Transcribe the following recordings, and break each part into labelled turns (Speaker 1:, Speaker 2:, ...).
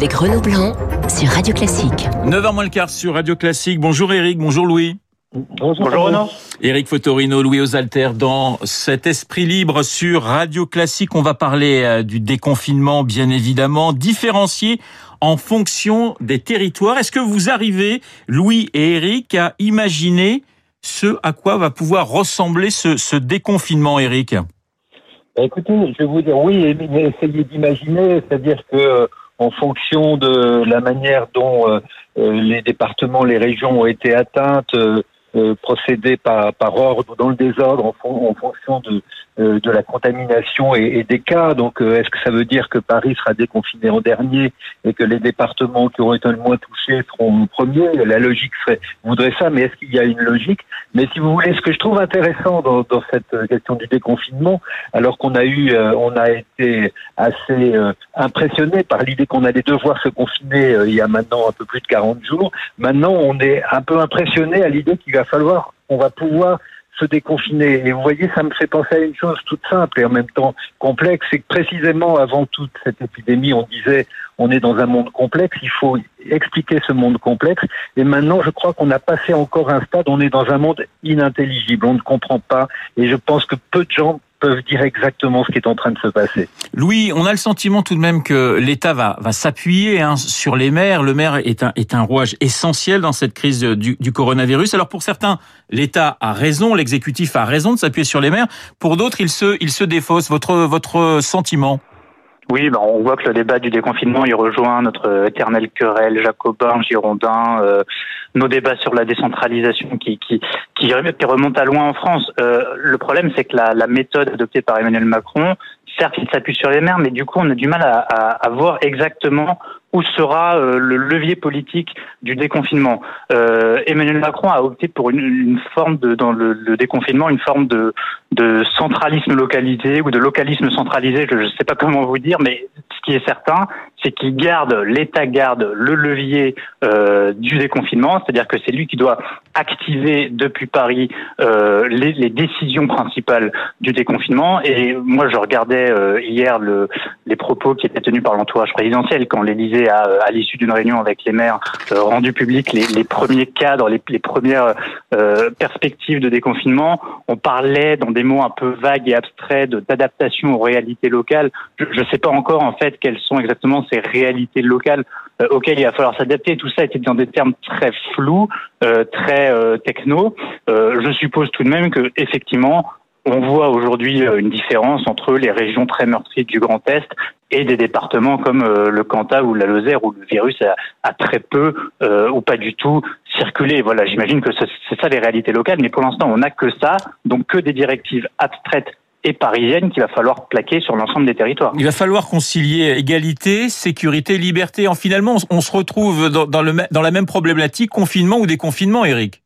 Speaker 1: avec Renaud Blanc sur Radio Classique.
Speaker 2: 9h moins le quart sur Radio Classique. Bonjour Eric, bonjour Louis.
Speaker 3: Bonjour, Renaud.
Speaker 2: Eric Fotorino, Louis Osalter, dans cet esprit libre sur Radio Classique, on va parler euh, du déconfinement, bien évidemment, différencié en fonction des territoires. Est-ce que vous arrivez, Louis et Eric, à imaginer ce à quoi va pouvoir ressembler ce, ce déconfinement, Eric
Speaker 3: bah, Écoutez, je vais vous dire oui, mais essayez d'imaginer, c'est-à-dire que euh, en fonction de la manière dont euh, les départements, les régions ont été atteintes, euh, procéder par, par ordre dans le désordre en, en fonction de, euh, de la contamination et, et, des cas. Donc, euh, est-ce que ça veut dire que Paris sera déconfiné en dernier et que les départements qui auront été le moins touchés seront premiers La logique serait, voudrait ça, mais est-ce qu'il y a une logique? Mais si vous voulez, ce que je trouve intéressant dans, dans cette question du déconfinement, alors qu'on a eu, on a été assez impressionné par l'idée qu'on allait devoir se confiner il y a maintenant un peu plus de 40 jours. Maintenant, on est un peu impressionné à l'idée qu'il va va falloir, on va pouvoir se déconfiner. Et vous voyez, ça me fait penser à une chose toute simple et en même temps complexe, c'est que précisément avant toute cette épidémie, on disait on est dans un monde complexe, il faut expliquer ce monde complexe. Et maintenant, je crois qu'on a passé encore un stade, on est dans un monde inintelligible, on ne comprend pas. Et je pense que peu de gens peuvent dire exactement ce qui est en train de se passer.
Speaker 2: Louis, on a le sentiment tout de même que l'État va, va s'appuyer hein, sur les maires. Le maire est un, est un rouage essentiel dans cette crise du, du coronavirus. Alors pour certains, l'État a raison, l'exécutif a raison de s'appuyer sur les maires. Pour d'autres, il se, il se défausse. Votre, votre sentiment?
Speaker 4: Oui, ben on voit que le débat du déconfinement, il rejoint notre éternel querelle jacobin, girondin, euh, nos débats sur la décentralisation qui, qui, qui, remontent à loin en France. Euh, le problème, c'est que la, la, méthode adoptée par Emmanuel Macron, certes, il s'appuie sur les maires, mais du coup, on a du mal à, à, à voir exactement où sera euh, le levier politique du déconfinement. Euh, Emmanuel Macron a opté pour une, une forme de dans le, le, déconfinement, une forme de, de centralisme localisé ou de localisme centralisé. Je ne sais pas comment vous dire, mais ce qui est certain, c'est qu'il garde, l'État garde le levier euh, du déconfinement, c'est-à-dire que c'est lui qui doit activer depuis Paris euh, les, les, décisions principales du déconfinement. Et moi, je regardais euh, hier le, les propos qui étaient tenus par l'entourage présidentiel quand l'Élysée a, euh, à l'issue d'une réunion avec les maires, euh, rendu public les, les, premiers cadres, les, les premières euh, perspectives de déconfinement. On parlait dans des mots un peu vagues et abstraits d'adaptation aux réalités locales. Je ne sais pas encore en fait quelles sont exactement ces réalités locales euh, auxquelles il va falloir s'adapter. Tout ça était dans des termes très flous, euh, très euh, techno. je suppose tout de même que effectivement on voit aujourd'hui une différence entre les régions très meurtrières du Grand Est et des départements comme le Cantal ou la Lozère où le virus a, très peu euh, ou pas du tout circulé. Voilà, j'imagine que c'est ça les réalités locales, mais pour l'instant on n'a que ça, donc que des directives abstraites et parisienne qu'il va falloir plaquer sur l'ensemble des territoires.
Speaker 2: Il va falloir concilier égalité, sécurité, liberté. En finalement, on se retrouve dans la même problématique, confinement ou déconfinement, Eric.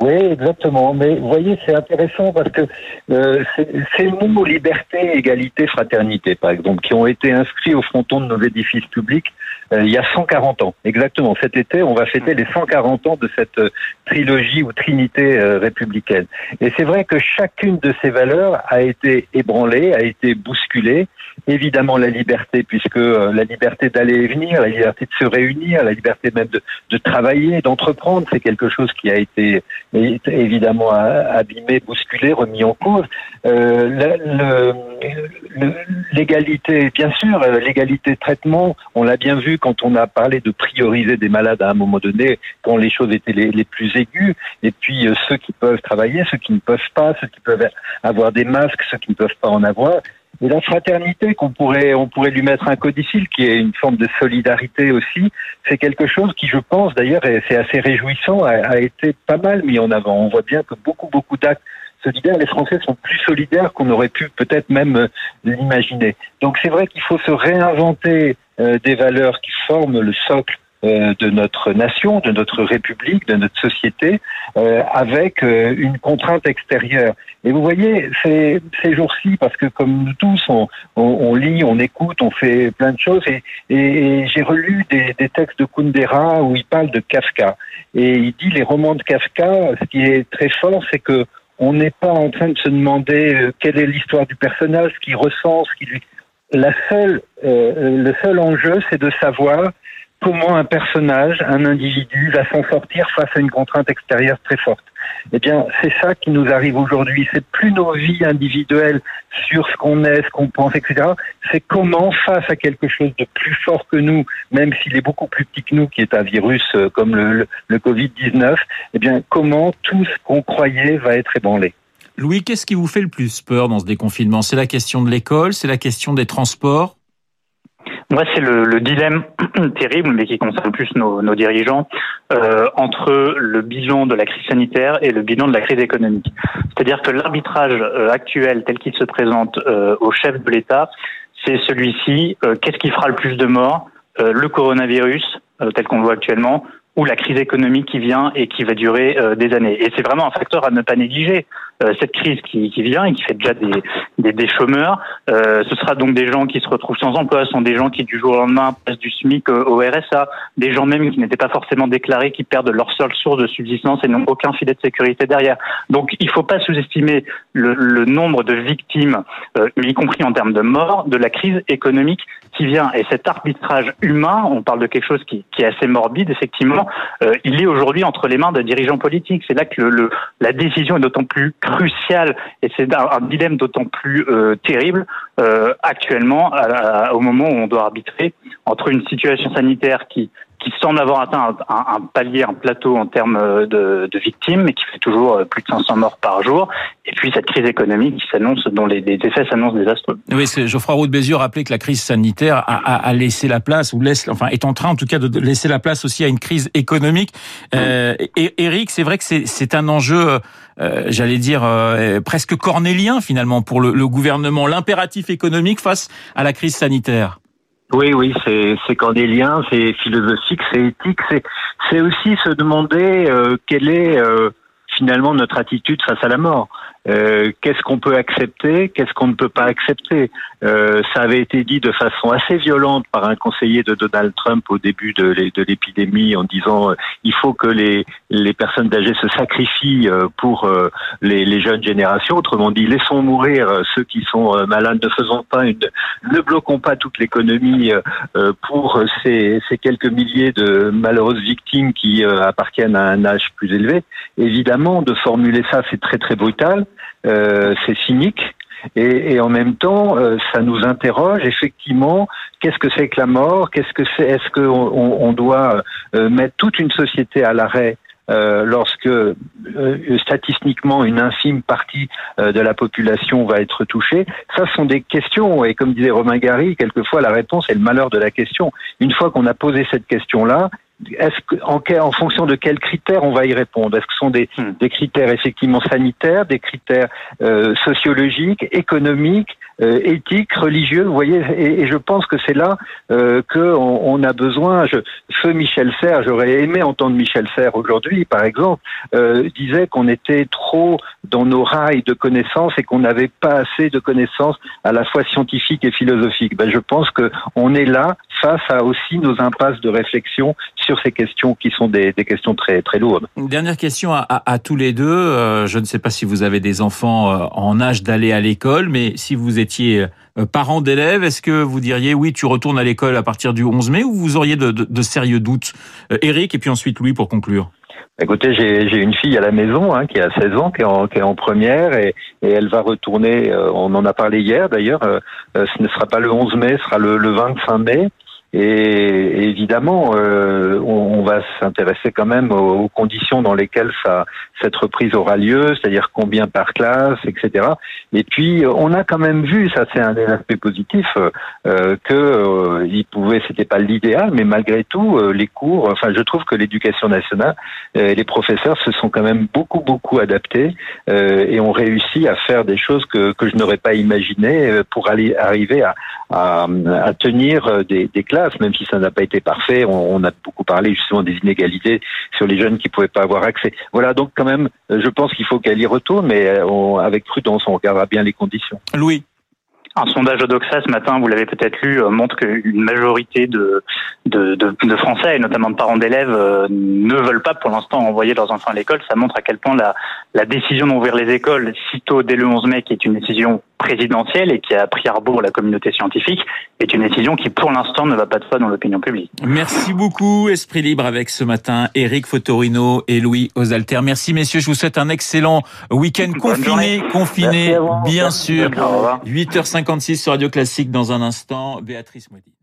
Speaker 3: Oui, exactement. Mais vous voyez, c'est intéressant parce que euh, ces mots liberté, égalité, fraternité, par exemple, qui ont été inscrits au fronton de nos édifices publics euh, il y a 140 ans. Exactement. Cet été, on va fêter les 140 ans de cette euh, trilogie ou trinité euh, républicaine. Et c'est vrai que chacune de ces valeurs a été ébranlée, a été bousculée. Évidemment, la liberté, puisque la liberté d'aller et venir, la liberté de se réunir, la liberté même de, de travailler, d'entreprendre, c'est quelque chose qui a été évidemment abîmé, bousculé, remis en cause. Euh, l'égalité, bien sûr, euh, l'égalité de traitement, on l'a bien vu quand on a parlé de prioriser des malades à un moment donné, quand les choses étaient les, les plus aiguës, et puis euh, ceux qui peuvent travailler, ceux qui ne peuvent pas, ceux qui peuvent avoir des masques, ceux qui ne peuvent pas en avoir. Et la fraternité qu'on pourrait, on pourrait lui mettre un codicile, qui est une forme de solidarité aussi, c'est quelque chose qui, je pense d'ailleurs, et c'est assez réjouissant, a, été pas mal mis en avant. On voit bien que beaucoup, beaucoup d'actes solidaires, les Français sont plus solidaires qu'on aurait pu peut-être même euh, l'imaginer. Donc c'est vrai qu'il faut se réinventer euh, des valeurs qui forment le socle euh, de notre nation, de notre république, de notre société, euh, avec euh, une contrainte extérieure. Et vous voyez, ces, ces jours-ci, parce que comme nous tous, on, on, on, lit, on écoute, on fait plein de choses, et, et j'ai relu des, des, textes de Kundera où il parle de Kafka. Et il dit les romans de Kafka, ce qui est très fort, c'est que on n'est pas en train de se demander quelle est l'histoire du personnage, ce qu'il ressent, ce qui lui la seule, le seul enjeu, c'est de savoir comment un personnage, un individu va s'en sortir face à une contrainte extérieure très forte. Eh bien, c'est ça qui nous arrive aujourd'hui. C'est plus nos vies individuelles sur ce qu'on est, ce qu'on pense, etc. C'est comment, face à quelque chose de plus fort que nous, même s'il est beaucoup plus petit que nous, qui est un virus euh, comme le, le Covid-19, eh bien, comment tout ce qu'on croyait va être ébranlé.
Speaker 2: Louis, qu'est-ce qui vous fait le plus peur dans ce déconfinement? C'est la question de l'école, c'est la question des transports?
Speaker 4: Moi, c'est le, le, dilemme terrible, mais qui concerne plus nos, nos dirigeants, euh, entre le bilan de la crise sanitaire et le bilan de la crise économique. C'est-à-dire que l'arbitrage euh, actuel, tel qu'il se présente euh, au chef de l'État, c'est celui-ci. Euh, qu'est-ce qui fera le plus de morts euh, Le coronavirus, tel qu'on le voit actuellement, ou la crise économique qui vient et qui va durer des années. Et c'est vraiment un facteur à ne pas négliger. Euh, cette crise qui, qui, vient et qui fait déjà des, des, des chômeurs. Euh, ce sera donc des gens qui se retrouvent sans emploi, ce sont des gens qui du jour au lendemain passent du SMIC au RSA, des gens même qui n'étaient pas forcément déclarés, qui perdent leur seule source de subsistance et n'ont aucun filet de sécurité derrière. Donc il ne faut pas sous-estimer le, le, nombre de victimes, euh, y compris en termes de morts, de la crise économique qui vient. Et cet arbitrage humain, on parle de quelque chose qui, qui est assez morbide, effectivement, euh, il est aujourd'hui entre les mains de dirigeants politiques. C'est là que le, le, la décision est d'autant plus crucial et c'est un, dilemme d'autant plus euh, terrible euh, actuellement au moment où on doit arbitrer entre une situation sanitaire qui qui semble avoir atteint un, un, palier, un plateau en termes euh, de, de, victimes, mais qui fait toujours euh, plus de 500 morts par jour. Et puis cette crise économique qui s'annonce, dont les, les, effets s'annoncent désastreux.
Speaker 2: Oui, Geoffroy Roux de Bézieux rappelait que la crise sanitaire a, a, a, laissé la place, ou laisse, enfin, est en train en tout cas de laisser la place aussi à une crise économique. Euh, et Eric, c'est vrai que c'est un enjeu, euh, j'allais dire, euh, presque cornélien finalement pour le, le gouvernement, l'impératif économique face à la crise sanitaire.
Speaker 3: Oui, oui, c'est c'est cornélien, c'est philosophique, c'est éthique, c'est c'est aussi se demander euh, quelle est euh, finalement notre attitude face à la mort. Euh, qu'est-ce qu'on peut accepter, qu'est-ce qu'on ne peut pas accepter. Euh, ça avait été dit de façon assez violente par un conseiller de Donald Trump au début de l'épidémie en disant euh, il faut que les, personnes âgées se sacrifient euh, pour les, les, jeunes générations. Autrement dit, laissons mourir ceux qui sont malades, ne faisons pas une, ne bloquons pas toute l'économie pour ces, ces, quelques milliers de malheureuses victimes qui appartiennent à un âge plus élevé. Évidemment, de formuler ça, c'est très très brutal. Euh, c'est cynique. Et, en même temps, euh, ça nous interroge effectivement. Qu'est-ce que c'est que la mort? Qu'est-ce que c'est? Est-ce qu'on on doit euh, mettre toute une société à l'arrêt lorsque statistiquement une infime partie de la population va être touchée? Ça sont des questions et comme disait Romain Gary, quelquefois la réponse est le malheur de la question. Une fois qu'on a posé cette question-là, est-ce que, en, en, fonction de quels critères on va y répondre? Est-ce que ce sont des, hmm. des, critères effectivement sanitaires, des critères euh, sociologiques, économiques, euh, éthiques, religieux Vous voyez, et, et je pense que c'est là euh, qu'on on a besoin. Je, feu Michel Serres, j'aurais aimé entendre Michel Serres aujourd'hui, par exemple, euh, disait qu'on était trop dans nos rails de connaissances et qu'on n'avait pas assez de connaissances à la fois scientifiques et philosophiques. Ben, je pense que on est là face à aussi nos impasses de réflexion sur ces questions qui sont des, des questions très très lourdes.
Speaker 2: Une dernière question à, à, à tous les deux. Euh, je ne sais pas si vous avez des enfants euh, en âge d'aller à l'école, mais si vous étiez euh, parent d'élèves, est-ce que vous diriez oui, tu retournes à l'école à partir du 11 mai ou vous auriez de, de, de sérieux doutes? Eric et puis ensuite Louis pour conclure.
Speaker 3: Écoutez, j'ai une fille à la maison hein, qui a 16 ans, qui est en, qui est en première et, et, elle va retourner, euh, on en a parlé hier d'ailleurs, euh, ce ne sera pas le 11 mai, ce sera le, le 25 mai. Et évidemment, euh, on, on, va s'intéresser quand même aux, aux, conditions dans lesquelles ça, cette reprise aura lieu, c'est-à-dire combien par classe, etc. Et puis, on a quand même vu, ça c'est un des aspects positifs, euh, que euh, il pouvait, c'était pas l'idéal, mais malgré tout, euh, les cours, enfin, je trouve que l'éducation nationale, euh, les professeurs se sont quand même beaucoup beaucoup adaptés euh, et ont réussi à faire des choses que, que je n'aurais pas imaginées pour aller arriver à, à, à tenir des, des classes même si ça n'a pas été parfait. On, a beaucoup parlé justement des inégalités sur les jeunes qui pouvaient pas avoir accès. Voilà, donc quand même, je pense qu'il faut qu'elle y retourne, mais on, avec prudence, on regardera bien les conditions.
Speaker 2: Louis.
Speaker 4: Un sondage Odoxa ce matin, vous l'avez peut-être lu, montre qu'une majorité de, de, de, de, Français, et notamment de parents d'élèves, ne veulent pas pour l'instant envoyer leurs enfants à l'école. Ça montre à quel point la, la décision d'ouvrir les écoles sitôt dès le 11 mai, qui est une décision présidentielle et qui a pris à rebours la communauté scientifique, est une décision qui pour l'instant ne va pas de foi dans l'opinion publique.
Speaker 2: Merci beaucoup, Esprit Libre, avec ce matin Eric Fotorino et Louis Osalter. Merci messieurs, je vous souhaite un excellent week-end confiné, confiné, bien sûr. 8h56 sur Radio Classique dans un instant. Béatrice Moody.